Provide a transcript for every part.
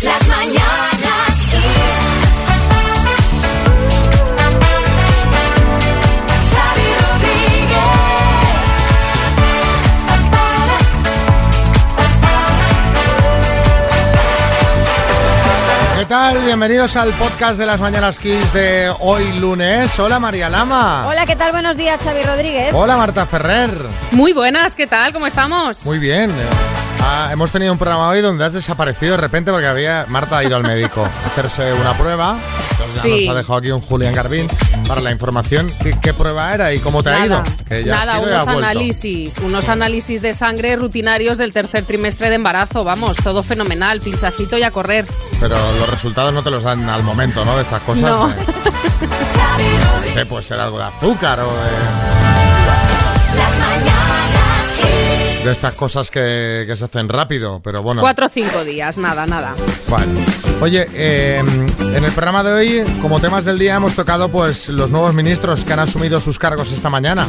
Las mañanas Kiss. Xavi Rodríguez. ¿Qué tal? Bienvenidos al podcast de las Mañanas Kiss de hoy lunes. Hola María Lama. Hola, ¿qué tal? Buenos días, Xavi Rodríguez. Hola Marta Ferrer. Muy buenas, ¿qué tal? ¿Cómo estamos? Muy bien. Ah, hemos tenido un programa hoy donde has desaparecido de repente porque había Marta ha ido al médico a hacerse una prueba. Entonces ya Sí. nos ha dejado aquí un Julián Garbín para la información. ¿Qué, qué prueba era y cómo te ha ido? Nada, Que ya unos análisis, unos análisis de sangre rutinarios del tercer trimestre de embarazo, vamos, todo fenomenal, pinchacito y a correr. Pero los resultados no te los dan al momento, ¿no? De estas cosas. No. Eh, sé, puede ser algo de azúcar o de... De estas cosas que, que se hacen rápido, pero bueno. Cuatro o cinco días, nada, nada. Vale. Oye, eh, en el programa de hoy, como temas del día, hemos tocado pues los nuevos ministros que han asumido sus cargos esta mañana.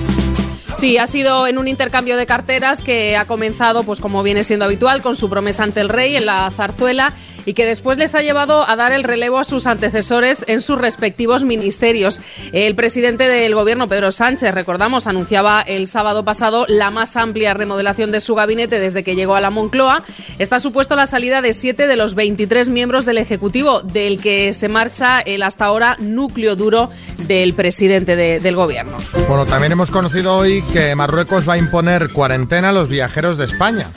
Sí, ha sido en un intercambio de carteras que ha comenzado, pues como viene siendo habitual, con su promesa ante el rey en la zarzuela y que después les ha llevado a dar el relevo a sus antecesores en sus respectivos ministerios. El presidente del gobierno, Pedro Sánchez, recordamos, anunciaba el sábado pasado la más amplia remodelación de su gabinete desde que llegó a la Moncloa. Está supuesto la salida de siete de los 23 miembros del Ejecutivo, del que se marcha el hasta ahora núcleo duro del presidente de- del gobierno. Bueno, también hemos conocido hoy que Marruecos va a imponer cuarentena a los viajeros de España.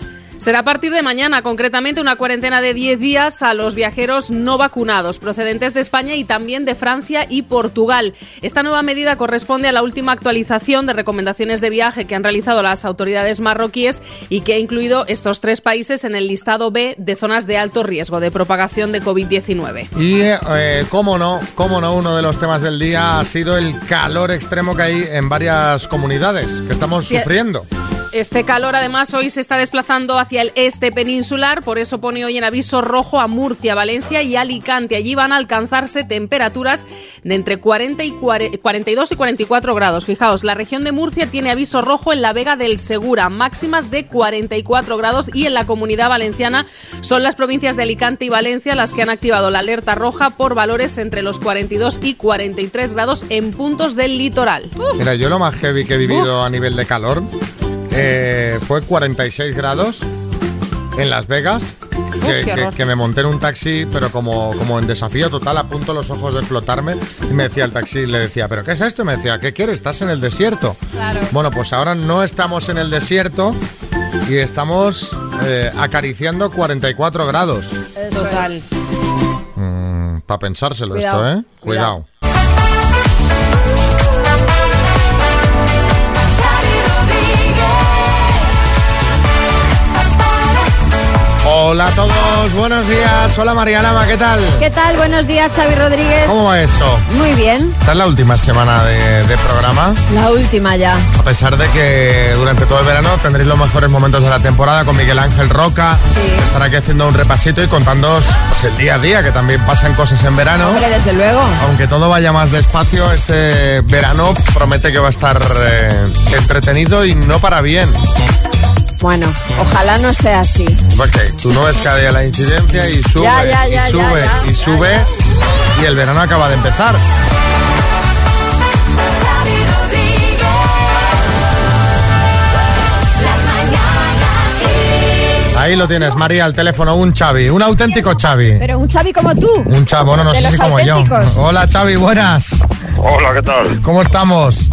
Será a partir de mañana, concretamente una cuarentena de 10 días a los viajeros no vacunados procedentes de España y también de Francia y Portugal. Esta nueva medida corresponde a la última actualización de recomendaciones de viaje que han realizado las autoridades marroquíes y que ha incluido estos tres países en el listado B de zonas de alto riesgo de propagación de COVID-19. Y, eh, cómo no, cómo no, uno de los temas del día ha sido el calor extremo que hay en varias comunidades que estamos Sí, sufriendo. Este calor además hoy se está desplazando hacia el este peninsular, por eso pone hoy en aviso rojo a Murcia, Valencia y Alicante. Allí van a alcanzarse temperaturas de entre 40 y 40 42 y 44 grados. Fijaos, la región de Murcia tiene aviso rojo en la Vega del Segura, máximas de 44 grados y en la comunidad valenciana son las provincias de Alicante y Valencia las que han activado la alerta roja por valores entre los 42 y 43 grados en puntos del litoral. Mira, yo lo más heavy que he vivido a nivel de calor eh, fue 46 grados en Las Vegas. Que, me monté en un taxi, pero como, como en desafío total, a punto los ojos de explotarme. Y me decía el taxi, le decía, ¿pero qué es esto? Y me decía, ¿qué quieres? ¿Estás en el desierto? Claro. Bueno, pues ahora no estamos en el desierto y estamos eh, acariciando 44 grados. Eso Total. es. Para pensárselo Cuidado, esto, ¿eh? Cuidado. Hola a todos, buenos días. Hola María Lama, ¿qué tal? ¿Qué tal? Buenos días, Xavi Rodríguez. ¿Cómo va eso? Muy bien. Esta es la última semana de, de programa, La última ya. a pesar de que durante todo el verano tendréis los mejores momentos de la temporada con Miguel Ángel Roca. Sí. Estará aquí haciendo un repasito y contándoos pues, el día a día, que también pasan cosas en verano. Hombre, desde luego. Aunque todo vaya más despacio, este verano promete que va a estar eh, entretenido y no para bien. Bueno, ojalá no sea así. Porque tú no ves cada día la incidencia y sube, Ya, ya, y ya, sube, ya, ya, y sube, ya. y el verano acaba de empezar. Ahí lo tienes, María, al teléfono, un Xavi, un auténtico Xavi. Pero un Xavi como tú. Un Xavi, bueno, no De sé si como yo. Hola Xavi, buenas. Hola, ¿qué tal? ¿Cómo estamos?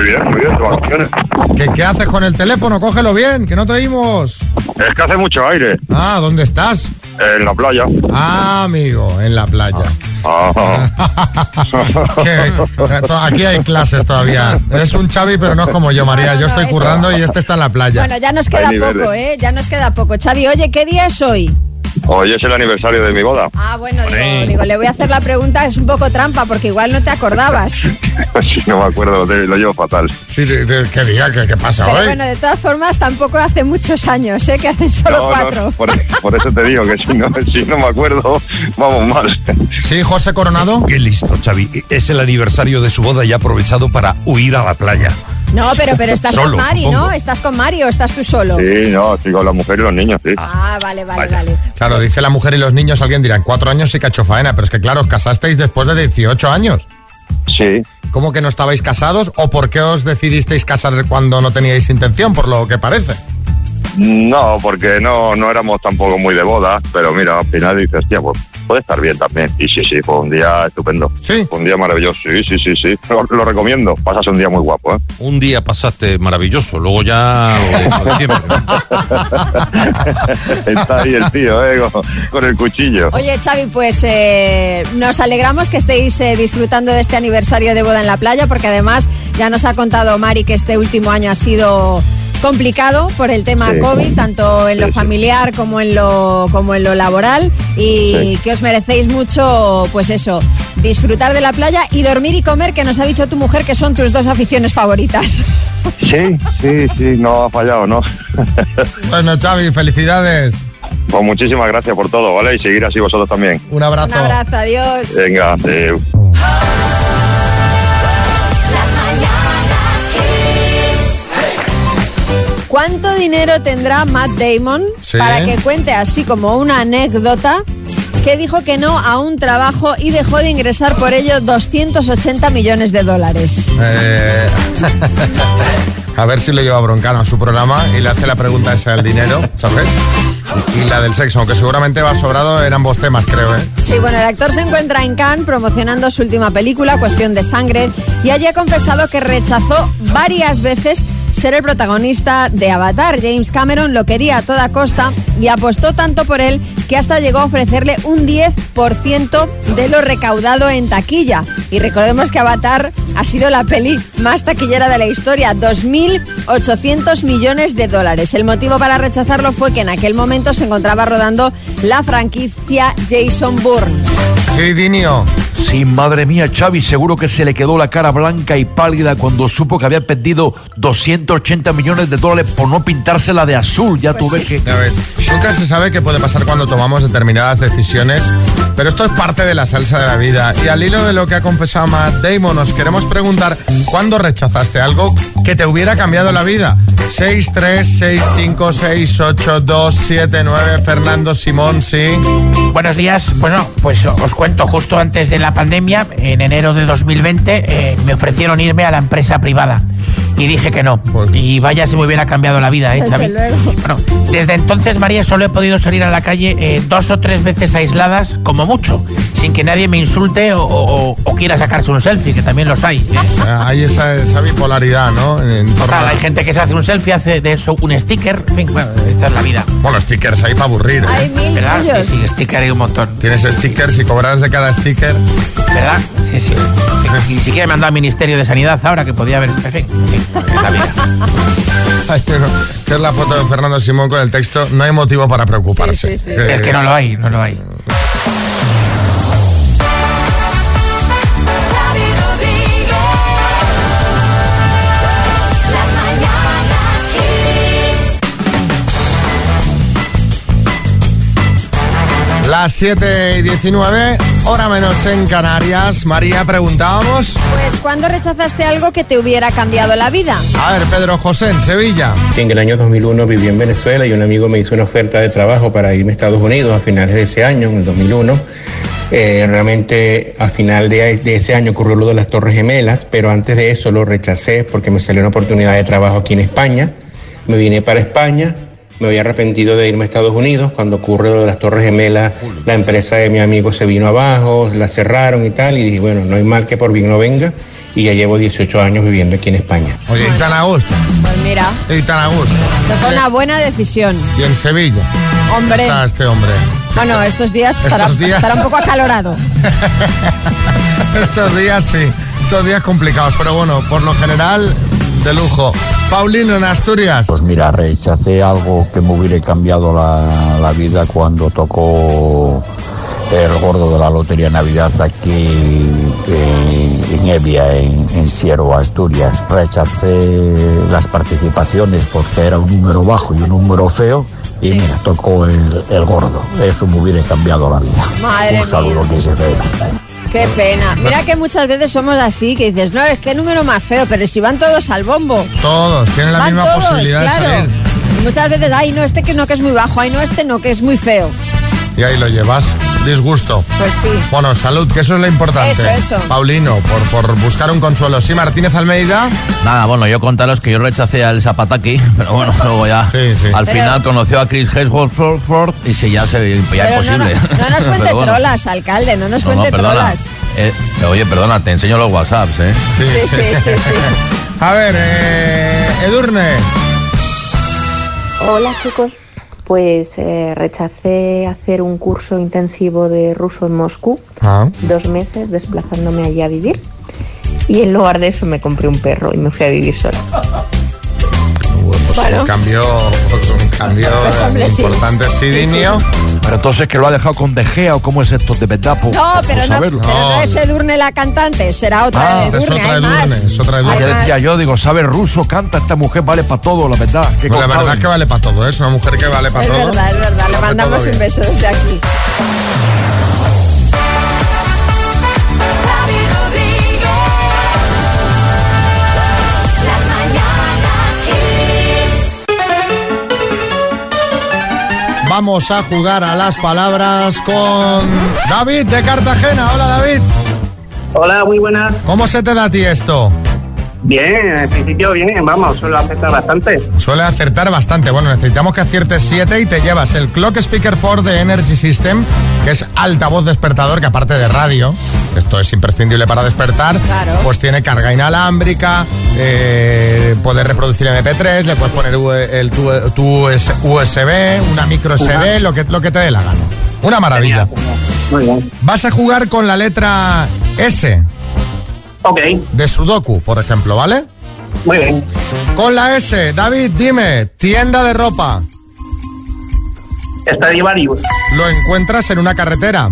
Muy bien, muy bien, vacaciones. ¿Qué, qué haces con el teléfono? Cógelo bien, que no te oímos. Es que hace mucho aire Ah, ¿dónde estás? en la playa. Ah, amigo, en la playa. Ah, aquí hay clases todavía. Es un Xavi, pero no es como yo, María. No, no, Yo estoy no, currando y este está en la playa. Bueno, ya nos queda poco, ¿eh? Ya nos queda poco. Xavi, oye, ¿qué día es hoy? Hoy es el aniversario de mi boda. Ah, bueno, digo, digo, le voy a hacer la pregunta, es un poco trampa, porque igual no te acordabas. Si no me acuerdo, lo, lo llevo fatal. Sí, de- de- ¿qué día? ¿Qué, qué pasa Pero hoy? bueno, de todas formas, tampoco hace muchos años, ¿eh? Que hacen solo No, no, cuatro. por, por eso te digo que si no, si no me acuerdo, vamos mal. Sí, José Coronado. Qué listo, Xavi. Es el aniversario de su boda y ha aprovechado para huir a la playa. No, pero, pero estás Solo, con Mari, supongo. ¿no? ¿Estás con Mari o estás tú solo? Sí, no, estoy con la mujer y los niños, sí. Ah, vale, vale, Vaya. vale. Claro, dice la mujer y los niños, alguien dirá, en cuatro años sí que ha hecho faena, pero es que claro, os casasteis después de 18 años. Sí. ¿Cómo que no estabais casados o por qué os decidisteis casar cuando no teníais intención, por lo que parece? No, porque no, no éramos tampoco muy de boda, pero mira, al final dices, hostia, pues puede estar bien también. Y sí, sí, fue un día estupendo. Sí. Fue un día maravilloso, sí, sí, sí, sí. Lo, lo recomiendo. Pasas un día muy guapo, ¿eh? Un día pasaste maravilloso, luego ya lo de- lo de siempre. Está ahí el tío, ¿eh? Con, con el cuchillo. Oye, Xavi, pues eh, nos alegramos que estéis eh, disfrutando de este aniversario de boda en la playa, porque además ya nos ha contado Mari que este último año ha sido complicado por el tema Sí. COVID, tanto en lo Sí, familiar como en lo, como en lo laboral, y Sí. que os merecéis mucho, pues eso, disfrutar de la playa y dormir y comer, que nos ha dicho tu mujer que son tus dos aficiones favoritas. Sí, sí, sí, no ha fallado, ¿no? Bueno, Xavi, felicidades. pues muchísimas gracias por todo, ¿vale? Y seguir así vosotros también. Un abrazo. Un abrazo, adiós. Venga, adeu. ¿Cuánto dinero tendrá Matt Damon Sí. para que cuente así como una anécdota que dijo que no a un trabajo y dejó de ingresar por ello 280 millones de dólares? Eh, a ver si lo lleva Broncano a su programa y le hace la pregunta esa del dinero, ¿sabes? Y, y la del sexo, aunque seguramente va sobrado en ambos temas, creo, ¿eh? Sí, bueno, el actor se encuentra en Cannes promocionando su última película, Cuestión de Sangre, y allí ha confesado que rechazó varias veces ser el protagonista de Avatar. James Cameron lo quería a toda costa y apostó tanto por él que hasta llegó a ofrecerle un 10% de lo recaudado en taquilla. Y recordemos que Avatar ha sido la peli más taquillera de la historia, 2.800 millones de dólares. El motivo para rechazarlo fue que en aquel momento se encontraba rodando la franquicia Jason Bourne. Sí, Dinio. Sí, madre mía, Xavi, seguro que se le quedó la cara blanca y pálida cuando supo que había perdido 280 millones de dólares por no pintársela de azul. Ya Pues tú ves sí. que... Ya ves, nunca se sabe qué puede pasar cuando tomamos determinadas decisiones, pero esto es parte de la salsa de la vida. Y al hilo de lo que ha confesado Matt Damon, nos queremos preguntar, ¿cuándo rechazaste algo que te hubiera cambiado la vida? 6, 3, 6, 5, 6, 8, 2, 7, 9, Fernando Simón, sí. Buenos días. Bueno, pues os cuento, justo antes de la pandemia, en enero de 2020, eh, me ofrecieron irme a la empresa privada. Y dije que no. Pues- Y vaya si me hubiera cambiado la vida, ¿eh, Desde Xavi? luego. Bueno, desde entonces, María, solo he podido salir a la calle eh, dos o tres veces aisladas, como mucho, sin que nadie me insulte o, o- o quiera sacarse un selfie, que también los hay. ¿eh? O sea, Hay esa, esa bipolaridad, ¿no? En torno Total, a- hay gente que se hace un selfie, hace de eso un sticker. En fin, bueno, esta es la vida. Bueno, stickers ahí para aburrir. ¿eh? Hay mil ¿Verdad? tuyos. Sí, sí, sticker hay un montón. Tienes stickers y cobras de cada sticker. ¿Verdad? Sí, sí. Ni siquiera me han dado al Ministerio de Sanidad ahora que podía haber. En fin, sí, es la vida. Hay uno, que es la foto de Fernando Simón con el texto No hay motivo para preocuparse. Sí, sí, sí. Eh, Es que no lo hay, no lo hay. Las 7 y 19, hora menos en Canarias. María, preguntábamos. Pues, ¿cuándo rechazaste algo que te hubiera cambiado la vida? A ver, Pedro José, en Sevilla. Sí, en el año 2001 viví en Venezuela y un amigo me hizo una oferta de trabajo para irme a Estados Unidos a finales de ese año, en el 2001. Eh, realmente a final de, de ese año ocurrió lo de las Torres Gemelas, pero antes de eso lo rechacé porque me salió una oportunidad de trabajo aquí en España. Me vine para España, me había arrepentido de irme a Estados Unidos. Cuando ocurrió lo de las Torres Gemelas, la empresa de mi amigo se vino abajo, la cerraron y tal, y dije, bueno, no hay mal que por bien no venga. Y ya llevo 18 años viviendo aquí en España. Oye, y tan a gusto. Pues mira, Y tan a gusto. fue una buena decisión. Y en Sevilla. Hombre, Está este hombre. bueno, estos días estará, Estos días. estará un poco acalorado. Estos días sí. Estos días complicados. Pero bueno, por lo general, de lujo. Paulino, en Asturias. Pues mira, rechacé algo que me hubiera cambiado la, la vida cuando tocó el gordo de la Lotería Navidad aquí eh, en Evia, en, en Siervo, Asturias. Rechacé las participaciones porque era un número bajo y un número feo. Y mira, tocó el, el gordo. Eso me hubiera cambiado la vida. Madre un saludo mía. que se ve. Qué pena. Mira que muchas veces somos así, que dices, no, es que número más feo, pero si van todos al bombo. Todos tienen la van misma todos, posibilidad claro. de salir. Y muchas veces, ay, no, este que no, que es muy bajo, ay, no, este no, que es muy feo. Y ahí lo llevas. Disgusto. Pues sí. Bueno, salud, que eso es lo importante. Eso, eso. Paulino, por, por buscar un consuelo. Sí, Martínez Almeida. Nada, bueno, yo contaros que yo rechacé al Zapataki, pero bueno, luego ya Sí, sí. al Pero- final conoció a Chris Hemsworth y se ya se ya Pero no, no, nos cuente bueno. trolas, alcalde, no nos No, no, cuente perdona. trolas. Eh, oye, perdona, te enseño los WhatsApps, ¿eh? Sí, Sí, sí, sí, sí. A ver, eh, Edurne. Hola chicos, pues eh, rechacé hacer un curso intensivo de ruso en Moscú, Ah, dos meses desplazándome allí a vivir. Y en lugar de eso me compré un perro y me fui a vivir sola. pues Bueno. un cambio, pues un cambio Pues, hombre, importante. Sí, Sí. Pero entonces que lo ha dejado con De Gea o cómo es esto de verdad, por, No, por pero no, saberlo. pero no No. es Edurne la cantante, será otra Ah, Edurne, es otra Edurne, más. es otra Edurne. Hay Ya más. decía yo, digo, sabe ruso, canta, esta mujer vale para todo, la verdad. Qué Pues la verdad es que vale para todo, ¿eh? es una mujer que vale para Es todo. verdad, es verdad, le mandamos un beso desde aquí. Vamos a jugar a las palabras con David de Cartagena. Hola David. Hola, muy buenas. ¿Cómo se te da a ti esto? Bien, en principio bien, vamos, suelo aceptar bastante. Suele acertar bastante. Bueno, necesitamos que aciertes 7 y te llevas el Clock Speaker 4 de Energy System, que es altavoz despertador, que aparte de radio, esto es imprescindible para despertar, Claro. pues tiene carga inalámbrica, eh, puedes reproducir MP3, le puedes poner U- el, tu, tu US- USB, una micro SD, lo que, lo que te dé la gana. Una maravilla. Muy bien. Vas a jugar con la letra S Ok, de Sudoku, por ejemplo, ¿vale? muy bien. Con la S, David, dime, tienda de ropa. Stradivarius, Lo encuentras en una carretera.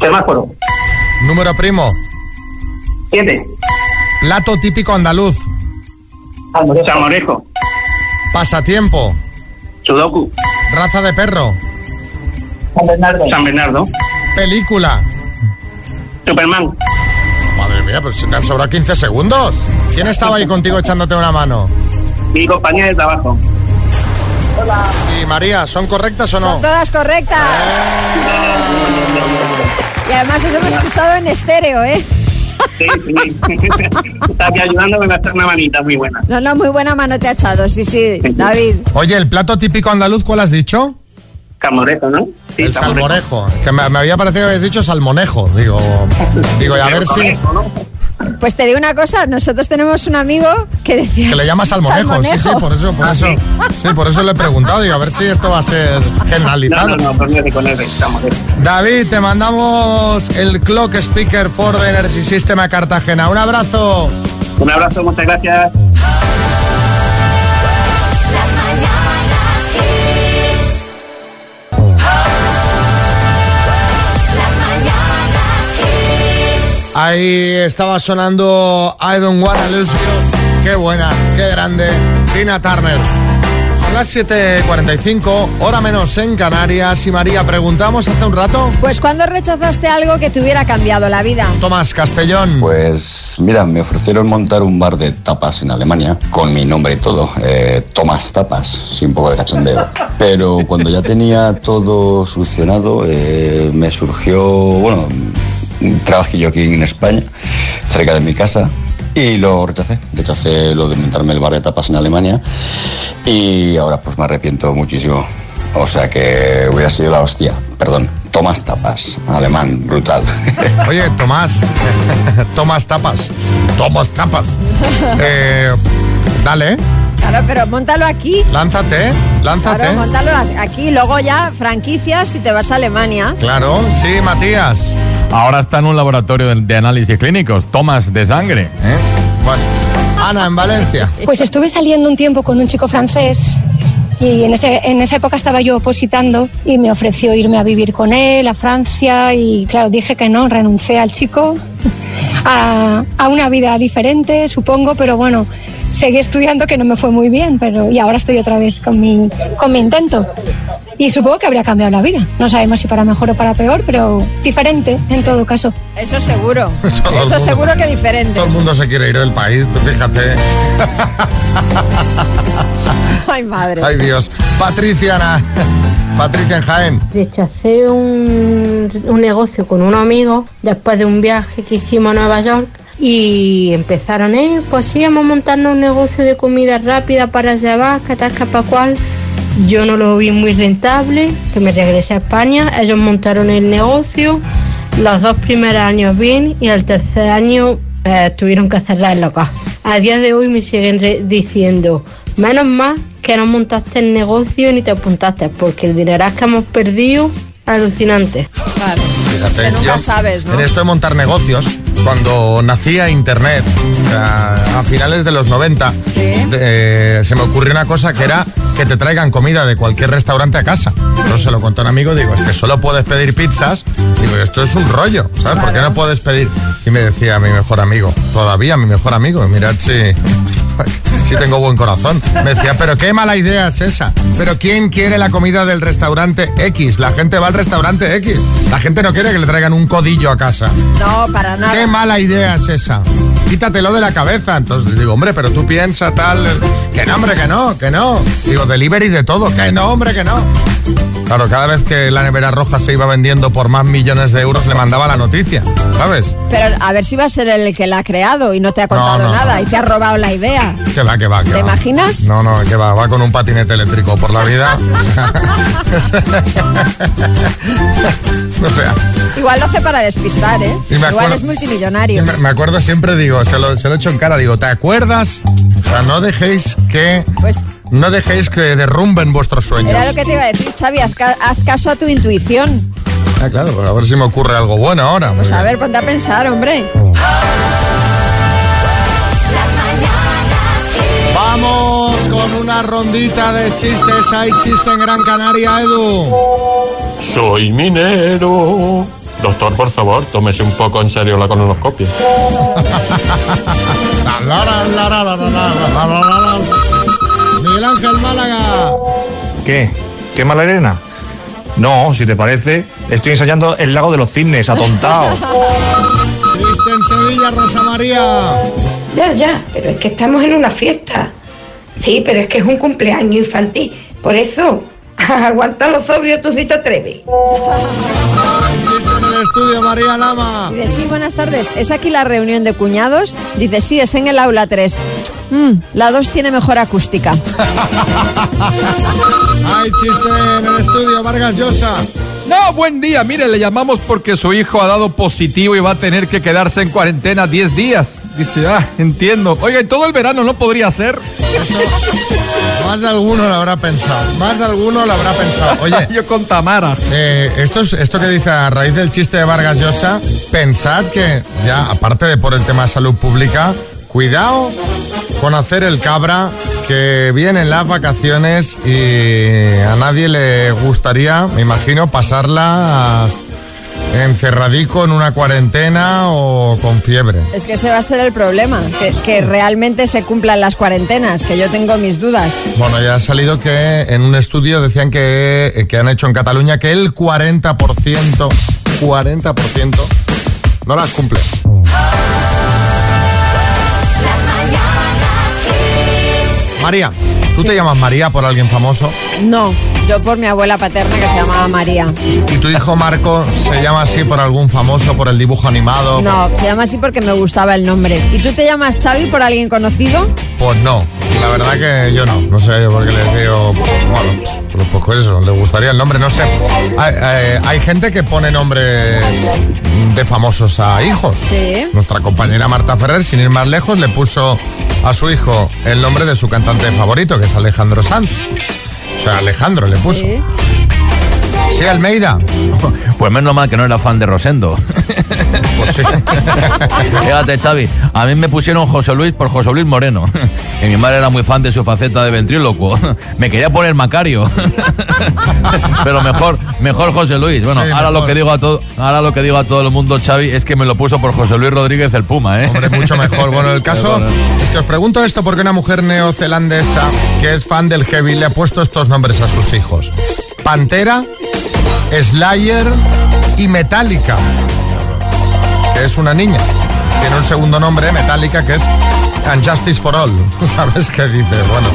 semáforo, Número primo. siete, Plato típico andaluz. salmorejo, Pasatiempo. sudoku, Raza de perro. San Bernardo, San Bernardo, Película. Superman, mía, pero se te han sobrado 15 segundos. ¿Quién estaba ahí contigo echándote una mano? mi compañía de trabajo. Y María, ¿son correctas o no? Son todas correctas. Y además os hemos escuchado en estéreo, ¿eh? Sí, sí. Está aquí ayudándome a hacer una manita muy buena. No, no, muy buena mano te ha echado, sí, sí, David. Oye, el plato típico andaluz, ¿cuál has dicho? Salmorejo, ¿no? Sí, el salmorejo. Que me, me había parecido que habías dicho salmonejo. Digo, digo, y a ver si... ¿no? Pues te digo una cosa, nosotros tenemos un amigo que decía... Que le llama salmonejo. Sí, sí, por eso, por eso. Sí, por eso le he preguntado. Digo, a ver si esto va a ser No, generalizado. no, no, con ese, con ese, salmorejo. David, te mandamos el Clock Speaker for the Energy System a Cartagena. Un abrazo. Un abrazo, muchas gracias. Ahí estaba sonando I Don't Wanna Lose You. Qué buena, qué grande. Tina Turner. Son las 7.45, hora menos en Canarias. Y María, preguntamos hace un rato. Pues cuando rechazaste algo que te hubiera cambiado la vida. Tomás Castellón. Pues mira, me ofrecieron montar un bar de tapas en Alemania, con mi nombre y todo, eh, Tomás Tapas, sin un poco de cachondeo. Pero cuando ya tenía todo solucionado, eh, me surgió, bueno, un trabajillo aquí en España, cerca de mi casa, y lo rechacé. Rechacé lo de montarme el bar de tapas en Alemania, y ahora pues me arrepiento muchísimo. O sea que hubiera sido la hostia, perdón, Tomás Tapas, alemán, brutal. Oye, Tomás. Tomás Tapas. Tomás Tapas. Eh, dale, Claro, pero montalo aquí. lánzate, lánzate. Claro, montalo aquí, luego ya franquicias y te vas a Alemania. Claro, sí, Matías. Ahora está en un laboratorio de, de análisis clínicos, tomas de sangre. ¿eh? Bueno, Ana, en Valencia. Pues estuve saliendo un tiempo con un chico francés y en, ese, en esa época estaba yo opositando y me ofreció irme a vivir con él a Francia y claro, dije que no, renuncié al chico a, a una vida diferente, supongo, pero bueno, seguí estudiando que no me fue muy bien, pero y ahora estoy otra vez con mi, con mi intento. Y supongo que habría cambiado la vida. No sabemos si para mejor o para peor, pero diferente en todo caso. Eso seguro. Todo Eso mundo. seguro que diferente. Todo el mundo se quiere ir del país, tú fíjate. Ay, madre. Ay, Dios. Patricia, Ana. Patricia en Jaén. Rechacé un, un negocio con unos amigos después de un viaje que hicimos a Nueva York y empezaron, eh, pues sí, vamos a montarnos un negocio de comida rápida para llevar, que tal, que para cual. Yo no lo vi muy rentable, que me regresé a España, ellos montaron el negocio, los dos primeros años bien y el tercer año eh, tuvieron que cerrar el local. A día de hoy me siguen diciendo, menos mal que no montaste el negocio ni te apuntaste, porque el dinero que hemos perdido, alucinante. Claro. Fíjate, que nunca yo, sabes, ¿no? En esto de montar negocios, cuando nacía Internet, o sea, a finales de los 90, eh, se me ocurrió una cosa que era que te traigan comida de cualquier restaurante a casa. Yo se lo contó a un amigo, digo, es que solo puedes pedir pizzas. Digo, esto es un rollo, ¿sabes? ¿Por qué no puedes pedir? Y me decía mi mejor amigo, todavía mi mejor amigo, mirad si... Si tengo buen corazón. Me decía, pero qué mala idea es esa. Pero ¿quién quiere la comida del restaurante X? La gente va al restaurante X. La gente no quiere que le traigan un codillo a casa. No, para nada. Qué mala idea es esa. Quítatelo de la cabeza. Entonces digo, hombre, pero tú piensa tal. Que no, hombre, que no, que no. Digo, delivery de todo. Que no, hombre, que no. Claro, cada vez que la nevera roja se iba vendiendo por más millones de euros, le mandaba la noticia, ¿sabes? Pero a ver si va a ser el que la ha creado y no te ha contado No, no, nada no. y te ha robado la idea. Que va, que va, que ¿Te va. imaginas? No, no, que va, va con un patinete eléctrico por la vida. o sea, Igual lo hace para despistar, ¿eh? Igual es multimillonario. me, me acuerdo siempre, digo, se lo, se lo echo en cara, digo, ¿te acuerdas? O sea, no dejéis que... Pues No dejéis que derrumben vuestros sueños. era lo que te iba a decir, Xavi, haz, ca- haz caso a tu intuición. Ah, claro, pues a ver si me ocurre algo bueno ahora. Pues a ver, ponte a pensar, hombre. Vamos con una rondita de chistes. Hay chiste en Gran Canaria, Edu. Soy minero. Doctor, por favor, tómese un poco en serio la colonoscopia. Miguel Ángel Málaga. ¿Qué? ¿Qué mala arena? No, si te parece, estoy ensayando el lago de los cisnes, atontado. Chiste en Sevilla, Rosa María. Ya, ya, pero es que estamos en una fiesta. Sí, pero es que es un cumpleaños infantil. Por eso, aguanta los sobrios, tú sí te atreves. En el estudio, María Lama. Dice, sí, buenas tardes. ¿Es aquí la reunión de cuñados? Dice, sí, es en el aula 3. Mm, la 2 tiene mejor acústica. Hay chiste en el estudio, Vargas Llosa. No, buen día. Mire, le llamamos porque su hijo ha dado positivo y va a tener que quedarse en cuarentena 10 días. Dice, ah, entiendo. Oiga, y todo el verano no podría ser. Más de alguno lo habrá pensado. Más de alguno lo habrá pensado. Oye. Yo con Tamara. Eh, esto, es- esto que dice a raíz del chiste de Vargas Llosa, pensad que ya, aparte de por el tema de salud pública, cuidado con hacer el cabra que vienen las vacaciones y a nadie le gustaría, me imagino, pasarlas encerradico en una cuarentena o con fiebre. Es que ese va a ser el problema, que, que realmente se cumplan las cuarentenas, que yo tengo mis dudas. Bueno, ya ha salido que en un estudio decían que, que han hecho en Cataluña que el 40%, 40% no las cumple. María, ¿tú te llamas María por alguien famoso? No, yo por mi abuela paterna que se llamaba María. ¿Y tu hijo Marco se llama así por algún famoso, por el dibujo animado? No, se llama así porque me gustaba el nombre. ¿Y tú te llamas Xavi por alguien conocido? Pues no, la verdad que yo no, no sé por qué les digo, bueno, pues, pues eso, le gustaría el nombre, no sé. Hay, eh, hay gente que pone nombres de famosos a hijos. Sí. Nuestra compañera Marta Ferrer, sin ir más lejos, le puso a su hijo el nombre de su cantante favorito, que es Alejandro Sanz. O sea, Alejandro le puso. Sí, Almeida. Pues menos mal que no era fan de Rosendo. Pues. Fíjate, Xavi, a mí me pusieron José Luis por José Luis Moreno. Y mi madre era muy fan de su faceta de ventrílocuo. Me quería poner Macario. Pero mejor, mejor José Luis. Bueno, Sí, ahora mejor. lo que digo a todo, ahora lo que digo a todo el mundo, Xavi, es que me lo puso por José Luis Rodríguez el Puma, ¿eh? Hombre, mucho mejor. Bueno, el caso es que os pregunto esto porque una mujer neozelandesa que es fan del heavy le ha puesto estos nombres a sus hijos. Pantera, Slayer y Metallica, que es una niña. Tiene un segundo nombre, Metallica, que es And Justice for All. ¿Sabes qué dice? Bueno,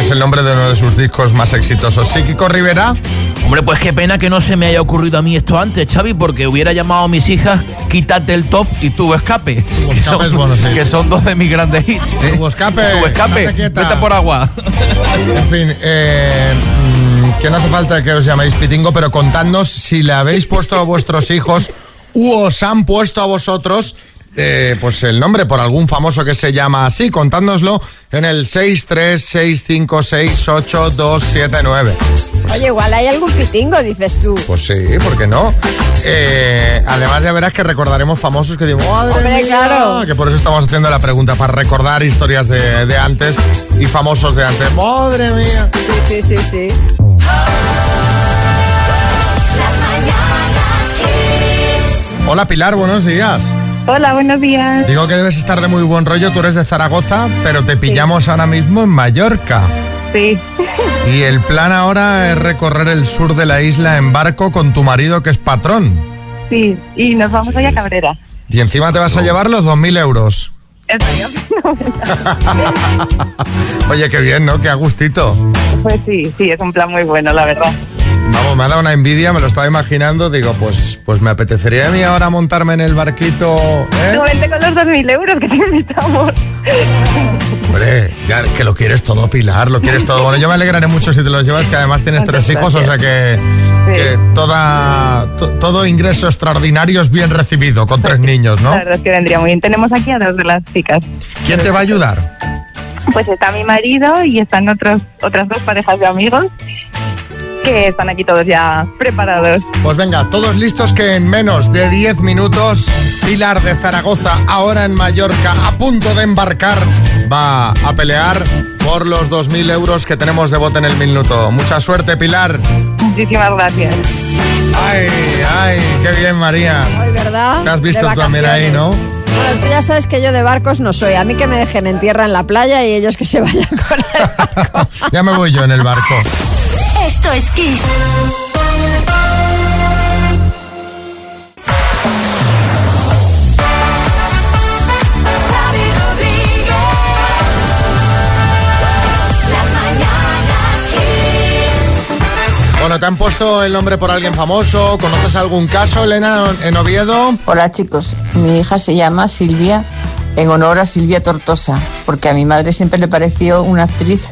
es el nombre de uno de sus discos más exitosos. Psíquico Rivera. Hombre, pues qué pena que no se me haya ocurrido a mí esto antes, Xavi, porque hubiera llamado a mis hijas Quítate el top y tuvo escape. que, escape son, es bueno, sí. que son dos de mis grandes hits. ¿eh? Tuvo escape. Tuvo escape. Vete por agua. En fin, eh, mm, que no hace falta que os llaméis pitingo, pero contadnos si le habéis puesto a vuestros hijos u os han puesto a vosotros eh, pues el nombre por algún famoso que se llama así. Contádnoslo en el 636568279. Oye, igual hay algún pitingo, dices tú. Pues sí, ¿por qué no? Eh, además ya verás que recordaremos famosos que digo, madre Hombre, mía", claro. que por eso estamos haciendo la pregunta, para recordar historias de, de antes y famosos de antes. ¡Madre mía! Sí, sí, sí, sí. Hola Pilar, buenos días. Hola, buenos días. Digo que debes estar de muy buen rollo, tú eres de Zaragoza, pero te pillamos ahora mismo en Mallorca. Sí. Y el plan ahora es recorrer el sur de la isla en barco con tu marido que es patrón. Sí, y nos vamos hoy a Cabrera. Y encima te vas a llevar los 2.000 euros. Oye, qué bien, ¿no? Qué a gustito. Pues sí, sí, es un plan muy bueno, la verdad. Vamos, me ha dado una envidia, me lo estaba imaginando. Digo, pues, pues me apetecería a mí ahora montarme en el barquito. ¿eh? No vente con los 2.000 euros que te invitamos. Hombre, ya que lo quieres todo, Pilar, lo quieres todo. Bueno, yo me alegraré mucho si te los llevas, que además tienes Muchas tres hijos, o sea que, que toda, to- todo ingreso extraordinario es bien recibido con tres niños, ¿no? La verdad es que vendría muy bien. Tenemos aquí a dos de las chicas. ¿Quién te va a ayudar? Pues está mi marido y están otros, otras dos parejas de amigos que están aquí todos ya preparados. Pues venga, todos listos que en menos de 10 minutos Pilar de Zaragoza, ahora en Mallorca, a punto de embarcar, va a pelear por los 2.000 euros que tenemos de bote en el minuto. Mucha suerte, Pilar. Muchísimas gracias. Ay, ay, qué bien, María. Hoy, ¿verdad? Te has visto tú también ahí, ¿no? Bueno, tú ya sabes que yo de barcos no soy. A mí que me dejen en tierra en la playa y ellos que se vayan con Ya me voy yo en el barco. Esto es Kiss. Xavi Rodríguez. Las mañanas Kiss. Bueno, ¿te han puesto el nombre por alguien famoso? ¿Conoces algún caso, Elena, en Oviedo? Hola chicos, mi hija se llama Silvia en honor a Silvia Tortosa, porque a mi madre siempre le pareció una actriz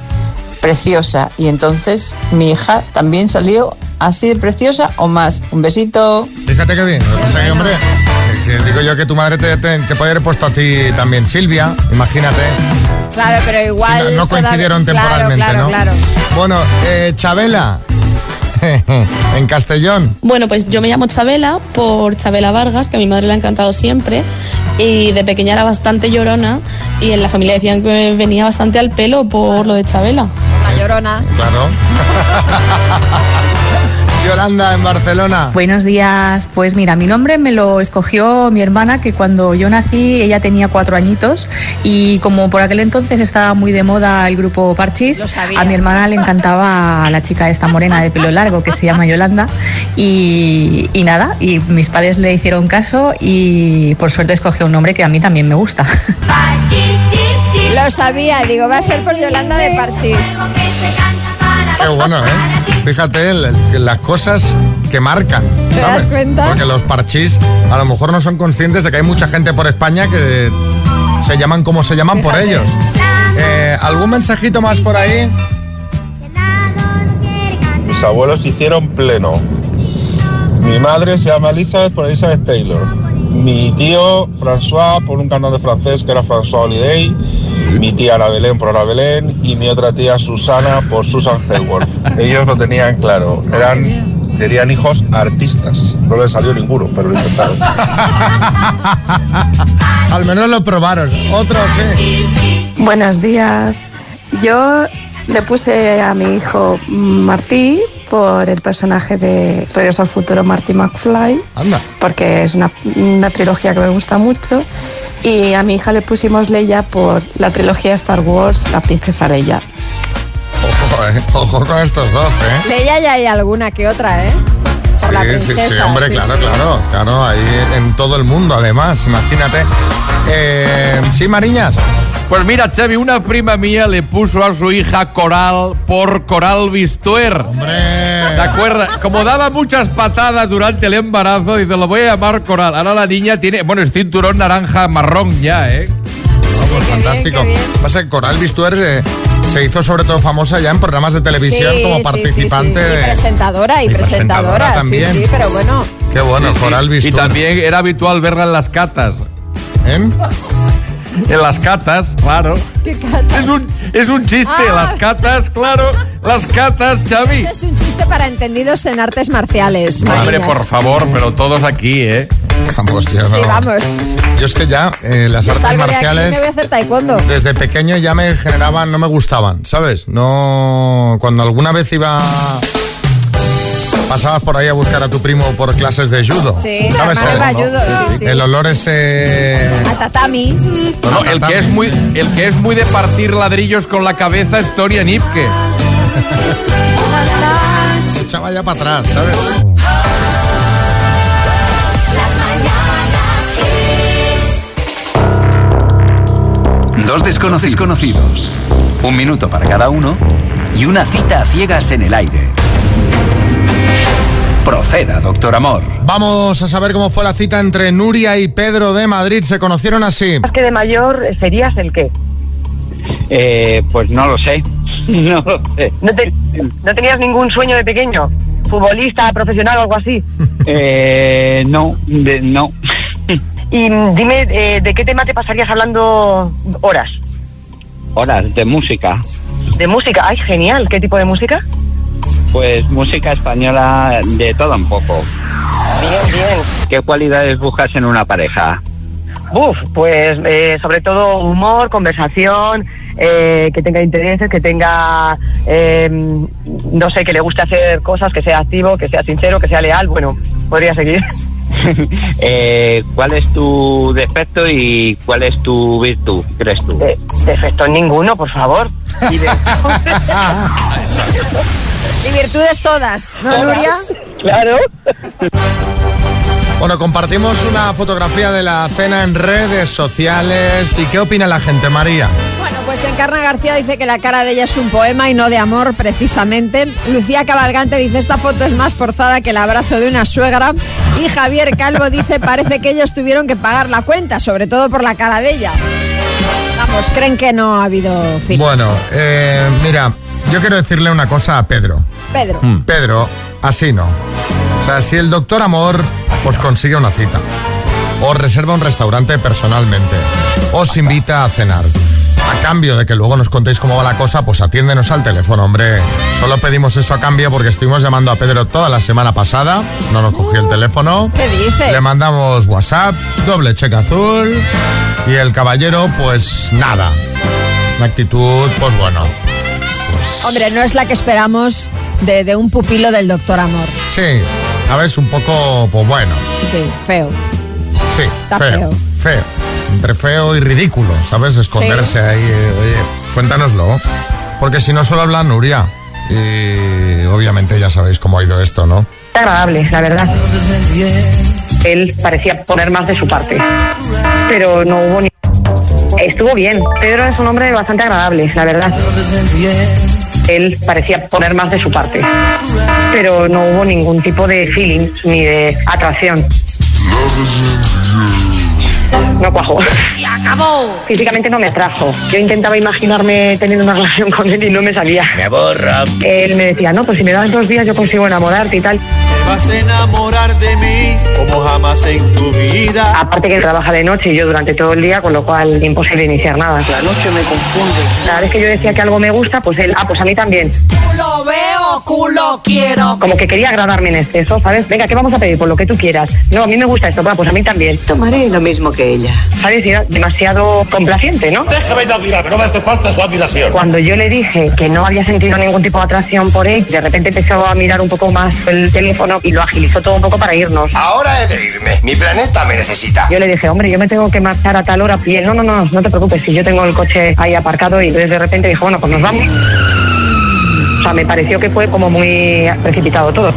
preciosa y entonces mi hija también salió así de preciosa o más. Un besito. Fíjate qué bien. Lo que pasa que, hombre, que, que digo yo que tu madre te, te, te puede haber puesto a ti también, Silvia, imagínate. Claro, pero igual. Sí, no, no coincidieron toda- claro, temporalmente, claro, ¿no? Claro, Bueno, eh, Chabela, en Castellón. Bueno, pues yo me llamo Chabela por Chabela Vargas, que a mi madre le ha encantado siempre. Y de pequeña era bastante llorona y en la familia decían que me venía bastante al pelo por lo de Chabela. La llorona. Claro. Yolanda, en Barcelona. Buenos días. Pues mira, mi nombre me lo escogió mi hermana, que cuando yo nací ella tenía cuatro añitos y como por aquel entonces estaba muy de moda el grupo Parchís, a mi hermana le encantaba la chica esta morena de pelo largo que se llama Yolanda y, y nada, y mis padres le hicieron caso y por suerte escogió un nombre que a mí también me gusta. Lo sabía, digo, va a ser por Yolanda de Parchís. Qué bueno, ¿eh? Fíjate el- el- las cosas que marcan. ¿Te das cuenta? Porque los parchís a lo mejor no son conscientes de que hay mucha gente por España que se llaman como se llaman por ellos. Eh, ¿Algún mensajito más por ahí? Mis abuelos hicieron pleno. Mi madre se llama Elizabeth por Elizabeth Taylor. Mi tío François por un cantante francés que era François Holiday. Mi tía Ana Belén por Ana Belén. Y mi otra tía Susana por Susan Hayward. Ellos lo tenían claro. Eran, querían hijos artistas. No les salió ninguno, pero lo intentaron. Al menos lo probaron. Otros sí. Buenos días. Yo le puse a mi hijo Martí por el personaje de Regreso al Futuro Marty McFly, Anda. porque es una, una trilogía que me gusta mucho. Y a mi hija le pusimos Leia por la trilogía Star Wars, La Princesa Leia. Ojo, eh. Ojo con estos dos, ¿eh? Leia ya hay alguna que otra, ¿eh? Por la Sí, sí, hombre, sí, claro, sí. claro, claro, ahí en todo el mundo, además, imagínate. Eh, sí, Mariñas. Pues mira, Xavi, una prima mía le puso a su hija Coral por Coral Bistuer. ¡Hombre! ¿De acuerdo? Como daba muchas patadas durante el embarazo, dice, lo voy a llamar Coral. Ahora la niña tiene, bueno, es cinturón naranja marrón ya, ¿eh? Vamos, fantástico. Pasa que Coral Bistuer eh, se hizo sobre todo famosa ya en programas de televisión Sí, como sí, participante sí, sí. Y de... presentadora, y, Y presentadora, presentadora sí, también. sí, pero bueno. Qué bueno, Coral Y también era habitual verla en las catas. ¿Eh? En las catas, claro. ¿Qué catas? Es un, es un chiste, Ah. las catas, claro. Las catas, Xavi. Este es un chiste para entendidos en artes marciales. Hombre, Mariñas. por favor, pero todos aquí, ¿eh? Vamos, yo Sí, no- vamos. Yo es que ya eh, las Yo artes salgo de aquí marciales me voy a hacer taekwondo. desde pequeño ya me generaban, no me gustaban, ¿sabes? No, cuando alguna vez iba pasabas por ahí a buscar a tu primo por clases de judo. Sí, ¿sabes? sí, sí. El olor ese A tatami. No, no, el que es muy, el que es muy de partir ladrillos con la cabeza es Torian Ipke. se echaba ya para atrás, ¿sabes? Dos desconocidos conocidos, un minuto para cada uno y una cita a ciegas en el aire. Proceda, doctor Amor. Vamos a saber cómo fue la cita entre Nuria y Pedro de Madrid. Se conocieron así. Más que de mayor, ¿serías el qué? Eh, pues no lo sé. No lo sé. ¿No, te- no tenías ningún sueño de pequeño? ¿Futbolista, profesional o algo así? Eh, no, de- no. Y dime, eh, ¿de qué tema te pasarías hablando horas? Horas de música. ¿De música? ¡Ay, genial! ¿Qué tipo de música? Pues música española de todo un poco. Bien, bien. ¿Qué cualidades buscas en una pareja? Uf, pues eh, sobre todo humor, conversación, eh, que tenga intereses, que tenga, eh, no sé, que le guste hacer cosas, que sea activo, que sea sincero, que sea leal. Bueno, podría seguir. Eh, ¿Cuál es tu defecto y cuál es tu virtud, crees tú? De- defecto ninguno, por favor. Y de- Y virtudes todas, ¿no, Todas. Nuria? Claro. Bueno, compartimos una fotografía de la cena en redes sociales. ¿Y qué opina la gente, María? Bueno, pues Encarna García dice que la cara de ella es un poema y no de amor, precisamente. Lucía Cabalgante dice esta foto es más forzada que el abrazo de una suegra. Y Javier Calvo dice parece que ellos tuvieron que pagar la cuenta, sobre todo por la cara de ella. Vamos, creen que no ha habido fin. Bueno, eh, mira, yo quiero decirle una cosa a Pedro. Pedro. Pedro, así no. O sea, si el doctor Amor os consigue una cita, os reserva un restaurante personalmente, os invita a cenar, a cambio de que luego nos contéis cómo va la cosa, pues atiéndenos al teléfono, hombre. Solo pedimos eso a cambio porque estuvimos llamando a Pedro toda la semana pasada, no nos cogió el teléfono. ¿Qué dices? Le mandamos WhatsApp, doble cheque azul y el caballero, pues nada. La actitud, pues bueno. Hombre, no es la que esperamos de, de un pupilo del doctor Amor. Sí, a ver, es un poco, pues bueno. Sí, feo. Sí, Está feo, feo. feo. Entre feo y ridículo, ¿sabes? Esconderse ahí. eh, oye, cuéntanoslo. Porque si no solo habla Nuria. Y obviamente ya sabéis cómo ha ido esto, ¿no? agradable, la verdad. Él parecía poner más de su parte, pero no hubo ni... Estuvo bien. Pedro es un hombre bastante agradable, la verdad. Él parecía poner más de su parte, pero no hubo ningún tipo de feeling ni de atracción. No cuajó. ¡Se acabó! Físicamente no me atrajo. Yo intentaba imaginarme teniendo una relación con él y no me salía. Me borra. Él me decía, no, pues si me das dos días yo consigo enamorarte y tal. Te vas a enamorar de mí como jamás en tu vida. Aparte que él trabaja de noche y yo durante todo el día, con lo cual imposible iniciar nada. La noche me confunde. Cada vez que yo decía que algo me gusta, pues él, ah, pues a mí también. Culo veo, culo quiero. Como que quería agradarme en exceso, ¿sabes? Venga, ¿qué vamos a pedir? Por lo que tú quieras. No, a mí me gusta esto, va, pues a mí también. Tomaré lo mismo que ella. ¿Sabes? Y era demasiado complaciente, ¿no? Déjame de admirar, que no me hace falta su admiración. Cuando yo le dije que no había sentido ningún tipo de atracción por él, de repente empezó a mirar un poco más el teléfono y lo agilizó todo un poco para irnos. Ahora he de irme. Mi planeta me necesita. Yo le dije, hombre, yo me tengo que marchar a tal hora. Y él, no, no, no, no te preocupes, si yo tengo el coche ahí aparcado y de repente dijo, bueno, pues nos vamos. O sea, me pareció que fue como muy precipitado todo.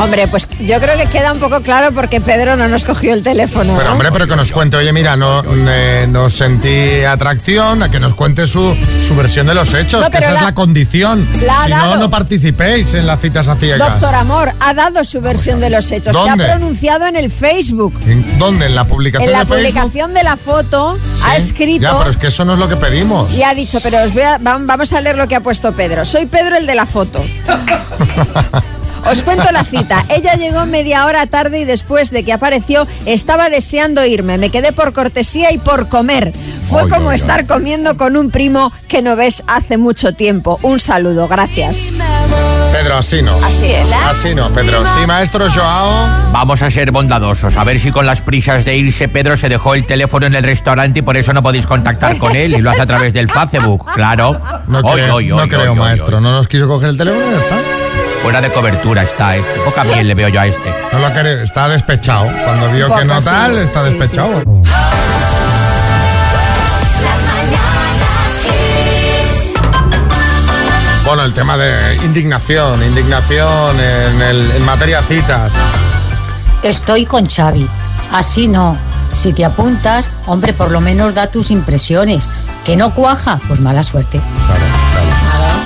Hombre, pues yo creo que queda un poco claro porque Pedro no nos cogió el teléfono. Pero ¿no? hombre, pero que nos cuente, oye, mira, no, eh, no sentí atracción, a que nos cuente su, su versión de los hechos, No, que esa es la- condición. la si no, dado. no participéis en las citas a ciegas. Doctor Amor ha dado su versión de los hechos. ¿Dónde? Se ha pronunciado en el Facebook. ¿En- ¿Dónde? ¿En la publicación En la de Facebook? publicación de la foto ha escrito Ya, pero es que eso no es lo que pedimos. y ha dicho, pero os voy a- vam- vamos a leer lo que ha puesto Pedro. Soy Pedro el de la foto. Os cuento la cita. Ella llegó media hora tarde y después de que apareció estaba deseando irme. Me quedé por cortesía y por comer. Fue como estar comiendo con un primo que no ves hace mucho tiempo. Un saludo, gracias. Pedro, así no. Así es. Así no, Pedro. Sí, maestro Joao. Vamos a ser bondadosos, a ver si con las prisas de irse Pedro se dejó el teléfono en el restaurante y por eso no podéis contactar con él y lo hace a través del Facebook, claro. No Oy, creo, oy, no oy, creo oy, oy, maestro. oy. No nos quiso coger el teléfono y ya está. Fuera de cobertura está este. Poca miel le veo yo a este. No lo quiere, está despechado. Cuando vio que no sí. tal, está Sí, sí, despechado. Bueno, el tema de indignación, indignación en, el- en materia citas. Estoy con Xavi. Así no. Si te apuntas, hombre, por lo menos da tus impresiones. Que no cuaja, pues mala suerte.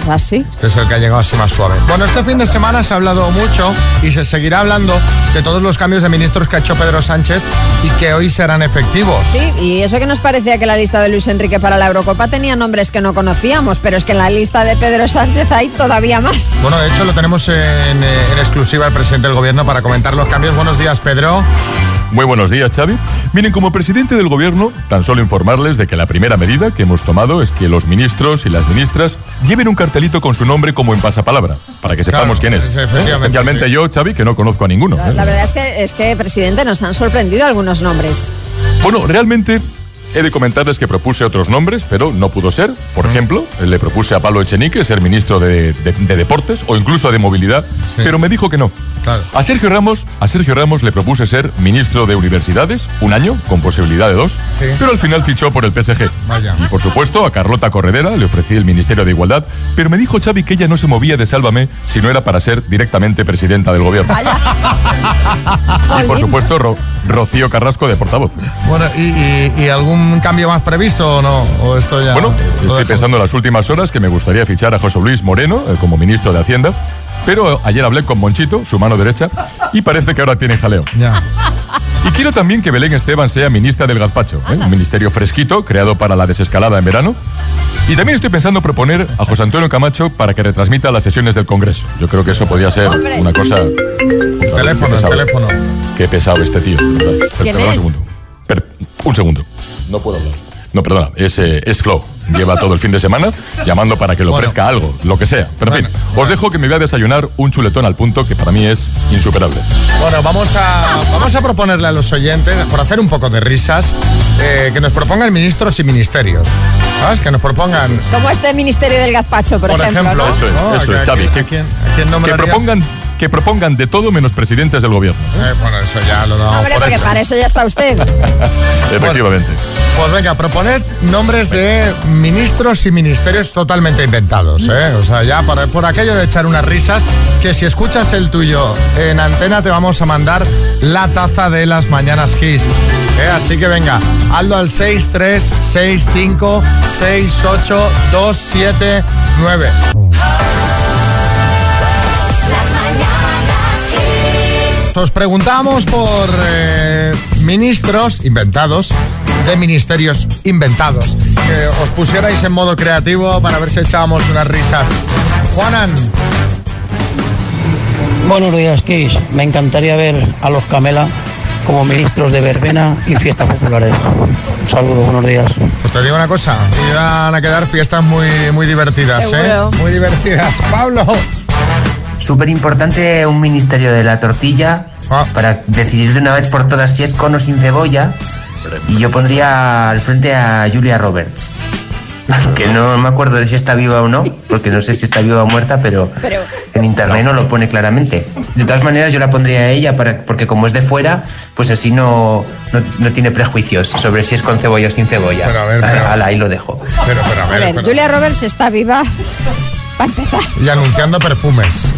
Así. Este es el que ha llegado así más suave. Bueno, este fin de semana se ha hablado mucho y se seguirá hablando de todos los cambios de ministros que ha hecho Pedro Sánchez y que hoy serán efectivos. Sí, y eso que nos parecía que la lista de Luis Enrique para la Eurocopa tenía nombres que no conocíamos, pero es que en la lista de Pedro Sánchez hay todavía más. Bueno, de hecho lo tenemos en, eh, en exclusiva el presidente del gobierno para comentar los cambios. Buenos días, Pedro. Muy buenos días, Xavi. Miren, como presidente del gobierno, tan solo informarles de que la primera medida que hemos tomado es que los ministros y las ministras lleven un cartelito con su nombre como en pasapalabra, para que sepamos Claro, quién es. efectivamente, Especialmente sí. yo, Xavi, que no conozco a ninguno. ¿eh? La verdad es que, es que, presidente, nos han sorprendido algunos nombres. Bueno, realmente he de comentarles que propuse otros nombres, pero no pudo ser. Por ejemplo, le propuse a Pablo Echenique ser ministro de, de- de Deportes o incluso de Movilidad, pero me dijo que no. A Sergio Ramos, a Sergio Ramos le propuse ser ministro de Universidades, un año, con posibilidad de dos, Sí. pero al final fichó por el PSG. Vaya. Y por supuesto, a Carlota Corredera le ofrecí el Ministerio de Igualdad, pero me dijo Xavi que ella no se movía de Sálvame si no era para ser directamente presidenta del gobierno. Y por supuesto, Ro- Rocío Carrasco de portavoz. Bueno, ¿y, y- y algún cambio más previsto o no? ¿O esto ya Bueno, estoy pensando en las últimas horas que me gustaría fichar a José Luis Moreno eh, como ministro de Hacienda, pero ayer hablé con Monchito, su mano derecha, y parece que ahora tiene jaleo. Ya. Y quiero también que Belén Esteban sea ministra del Gazpacho, ¿eh? un ministerio fresquito creado para la desescalada en verano. Y también estoy pensando proponer a José Antonio Camacho para que retransmita las sesiones del Congreso. Yo creo que eso podría ser Hombre. una cosa... Teléfono, Qué pesado. teléfono. Qué pesado este tío. verdad. ¿Quién es? Un segundo. Per- un segundo. No puedo hablar. No, perdona, es, eh, es Flo. Lleva todo el fin de semana llamando para que le Bueno. ofrezca algo, lo que sea. Pero en fin, os dejo que me voy a desayunar un chuletón al punto que para mí es insuperable. Bueno, vamos a, vamos a proponerle a los oyentes, por hacer un poco de risas, eh, que nos propongan ministros y ministerios. ¿Sabes? Que nos propongan, Como este Ministerio del Gazpacho, por, por ejemplo, ¿no? Eso es, ¿no? eso es, ¿A Xavi. quién- a quién- a quién Que nombrarías? propongan, que propongan de todo menos presidentes del gobierno. Eh, bueno, eso ya lo damos Hombre, por porque hecho. para eso ya está usted. Efectivamente. Pues venga, proponed nombres de ministros y ministerios totalmente inventados, ¿eh? O sea, ya por, por aquello de echar unas risas, que si escuchas el tuyo en antena te vamos a mandar la taza de las mañanas Kiss. ¿eh? Así que venga, hazlo al 636568279. Os preguntamos por eh, ministros inventados de ministerios inventados. Que os pusierais en modo creativo para ver si echábamos unas risas. Juanan, Buenos días, Kiss. Me encantaría ver a los Camela como ministros de verbena y fiestas populares. Un saludo, buenos días. pues te digo una cosa, iban a quedar fiestas muy, muy divertidas, Seguro. ¿eh? Muy divertidas. Pablo. Súper importante un ministerio de la tortilla para decidir de una vez por todas si es con o sin cebolla. Y yo pondría al frente a Julia Roberts. que no me acuerdo de si está viva o no, porque no sé si está viva o muerta, pero, en internet no lo pone claramente. De todas maneras, yo la pondría a ella para, porque como es de fuera, pues así no, no, no tiene prejuicios sobre si es con cebolla o sin cebolla. Pero a ver, pero- Ala, ahí lo dejo. Pero, pero, a A ver, ver, pero- Julia Roberts está viva. Para empezar. Y anunciando perfumes.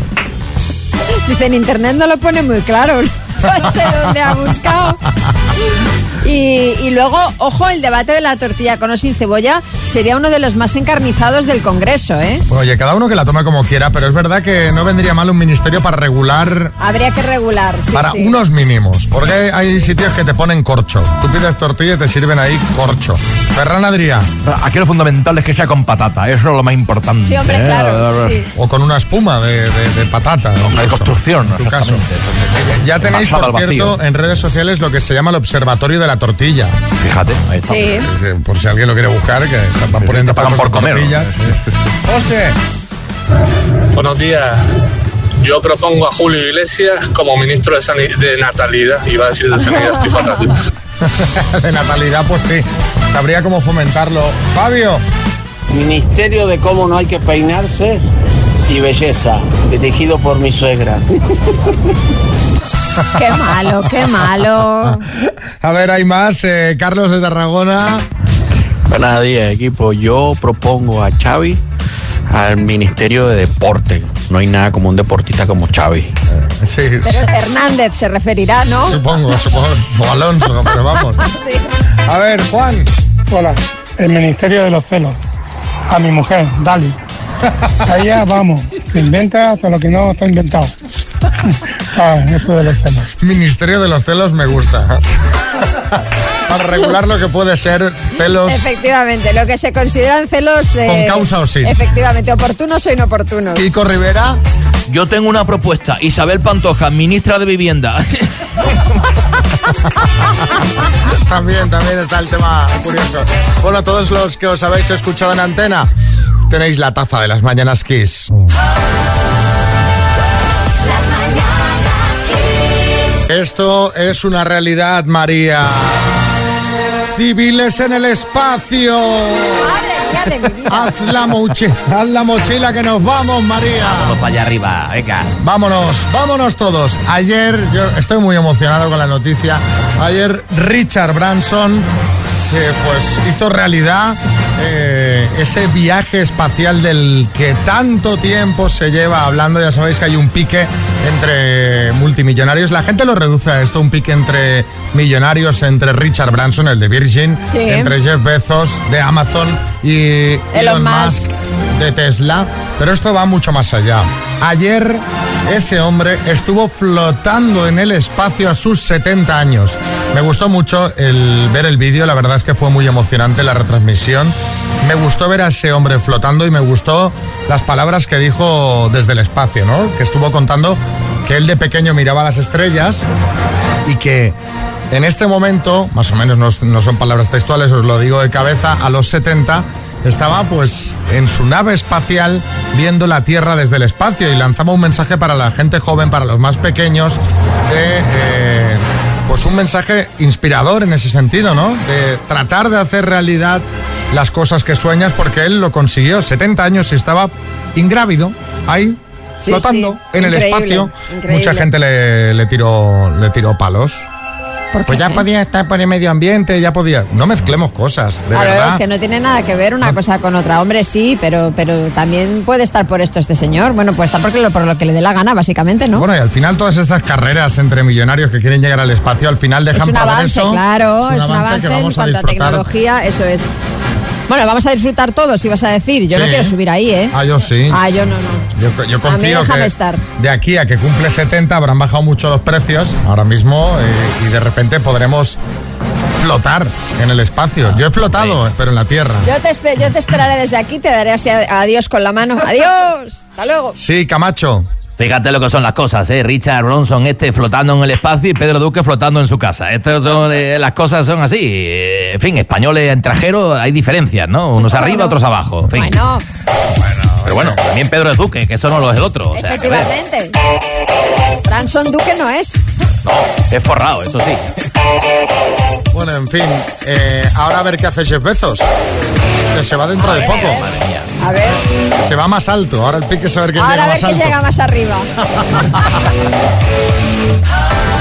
Dice, en internet no lo pone muy claro. No sé dónde ha buscado. Y, y luego, ojo, el debate de la tortilla con o sin cebolla sería uno de los más encarnizados del Congreso, ¿eh? Oye, cada uno que la tome como quiera, pero es verdad que no vendría mal un ministerio para regular Habría que regular, sí, para sí. unos mínimos, porque hay sitios que te ponen corcho. Tú pides tortilla y te sirven ahí corcho. Ferran Adrià. Aquí lo fundamental es que sea con patata, eso es lo más importante. Sí, hombre, ¿eh? claro, sí, sí. O con una espuma de, de- de patata. De construcción, en tu caso. Ya tenéis, por cierto, en redes sociales lo que se llama el Observatorio de la Tortilla. Fíjate, ahí está. Sí. Por si alguien lo quiere buscar, que se van poniendo te pagan por comer. tortillas. José. Buenos días. Yo propongo a Julio Iglesias como ministro de, Sani- de Natalidad. Iba a decir de Sanidad, estoy fatal. de natalidad, pues sí. Sabría cómo fomentarlo. Fabio. Ministerio de cómo no hay que peinarse y belleza, dirigido por mi suegra. Qué malo, qué malo. A ver, hay más. Eh, Carlos de Tarragona. Buenos días, equipo. Yo propongo a Xavi al Ministerio de Deporte. No hay nada como un deportista como Xavi. Sí, Pero Hernández se referirá, ¿no? supongo, supongo. O Alonso, pero vamos. Sí. A ver, Juan. Hola, el Ministerio de los Celos. A mi mujer, Dali. Allá vamos, se inventa hasta lo que no está inventado. Ah, esto de los celos. Ministerio de los celos me gusta. Para regular lo que puede ser celos. Efectivamente, lo que se consideran celos... eh, Con causa o sin. Efectivamente, oportunos o inoportunos. Kiko Rivera. Yo tengo una propuesta. Isabel Pantoja, ministra de Vivienda. También, también está el tema curioso. Bueno, todos los que os habéis escuchado en antena, tenéis la taza de las mañanas Kiss. Esto es una realidad, María. Civiles en el espacio. Haz la, mochi- haz la mochila que nos vamos, María. Vamos para allá arriba, venga. Vámonos, vámonos todos. Ayer, yo estoy muy emocionado con la noticia. Ayer Richard Branson se pues hizo realidad eh, ese viaje espacial del que tanto tiempo se lleva hablando. Ya sabéis que hay un pique entre multimillonarios. La gente lo reduce a esto, un pique entre millonarios, entre Richard Branson, el de Virgin, Sí. entre Jeff Bezos de Amazon y Elon Musk. de Tesla, pero esto va mucho más allá. Ayer ese hombre estuvo flotando en el espacio a sus 70 años. Me gustó mucho el ver el vídeo, la verdad es que fue muy emocionante la retransmisión. Me gustó ver a ese hombre flotando y me gustó las palabras que dijo desde el espacio, ¿no? Que estuvo contando que él de pequeño miraba las estrellas y que en este momento, más o menos no, no son palabras textuales, os lo digo de cabeza, a los 70 estaba pues en su nave espacial viendo la Tierra desde el espacio y lanzaba un mensaje para la gente joven, para los más pequeños, de eh, pues un mensaje inspirador en ese sentido, ¿no? De tratar de hacer realidad las cosas que sueñas porque él lo consiguió, 70 años y estaba ingrávido, ahí Sí, flotando sí, en el espacio. increíble. Mucha gente le, le tiró le tiró palos. ¿Por Pues ya podía estar por el medio ambiente, ya podía. No mezclemos cosas, de Claro, verdad. es que no tiene nada que ver una cosa con otra. Hombre, sí, pero, pero también puede estar por esto este señor. Bueno, puede estar porque lo- por lo que le dé la gana, básicamente, ¿no? Bueno, y al final todas estas carreras entre millonarios que quieren llegar al espacio, al final es dejan un para ver avance, eso. claro, es un avance, que en vamos a cuanto a, disfrutar. tecnología, eso es. Bueno, vamos a disfrutar todos, ibas a decir. Yo no Sí. quiero subir ahí, ¿eh? Ah, yo sí. Ah, yo no, no. Yo, yo A mí confío que estar. de aquí a que cumple 70 habrán bajado mucho los precios ahora mismo eh, y de repente podremos flotar en el espacio. Yo he flotado, pero en la Tierra. Yo te, yo te esperaré desde aquí, te daré así adiós con la mano. Adiós, hasta luego. Sí, Camacho. Fíjate lo que son las cosas, ¿eh? Richard Bronson este flotando en el espacio y Pedro Duque flotando en su casa. Estas son, eh, las cosas son así. Eh, En fin, españoles en trajero hay diferencias, ¿no? Unos arriba, otros abajo. En fin. Bueno, Pero bueno, también Pedro Duque, que eso no lo es el otro. O sea, efectivamente. Branson Duque no es. No, es forrado, eso sí. Bueno, en fin, eh, ahora a ver qué hace Jeff Bezos. que se va dentro de poco. A ver. Se va más alto. Ahora el pique es a ver quién Ahora llega a ver más quién alto. llega más arriba.